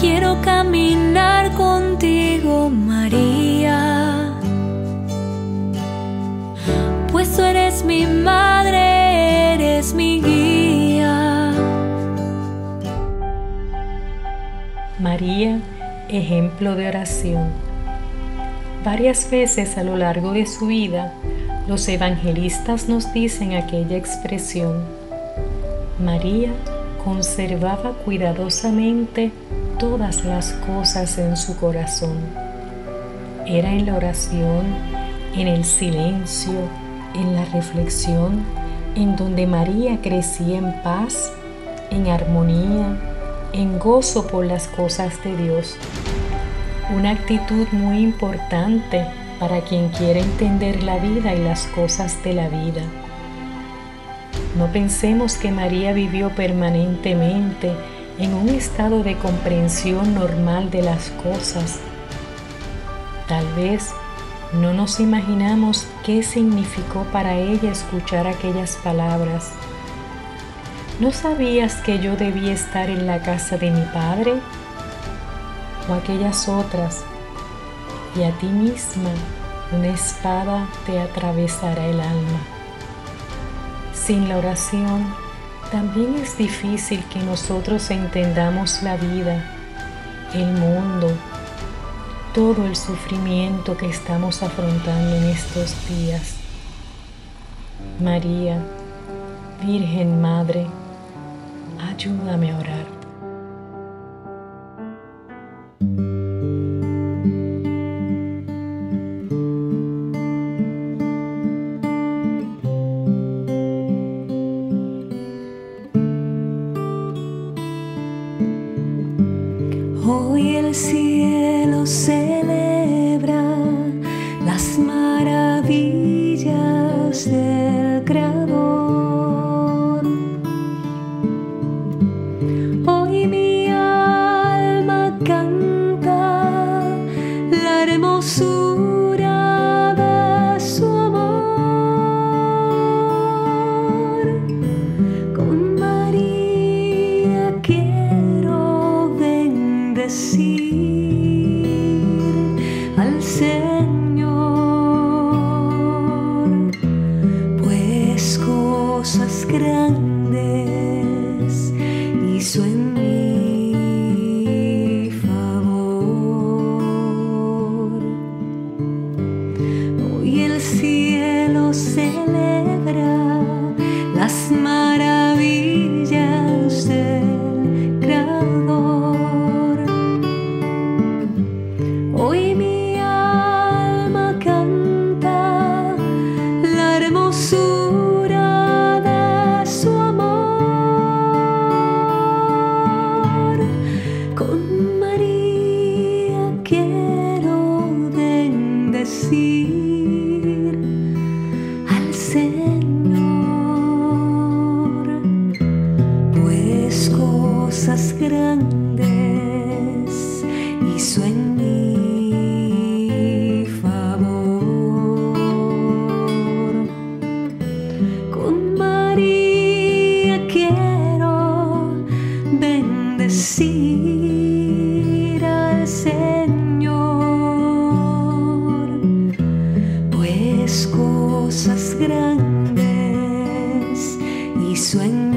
quiero caminar contigo, María. Pues tú eres mi madre, eres mi guía. María, ejemplo de oración. Varias veces a lo largo de su vida, los evangelistas nos dicen aquella expresión, María conservaba cuidadosamente todas las cosas en su corazón. Era en la oración, en el silencio, en la reflexión, en donde María crecía en paz, en armonía, en gozo por las cosas de Dios. Una actitud muy importante para quien quiere entender la vida y las cosas de la vida. No pensemos que María vivió permanentemente en un estado de comprensión normal de las cosas. Tal vez no nos imaginamos qué significó para ella escuchar aquellas palabras. ¿No sabías que yo debía estar en la casa de mi padre? O aquellas otras y a ti misma una espada te atravesará el alma. Sin la oración, también es difícil que nosotros entendamos la vida, el mundo, todo el sufrimiento que estamos afrontando en estos días. María, Virgen Madre, ayúdame a orar. El cielo celebra cosas grandes y sueños.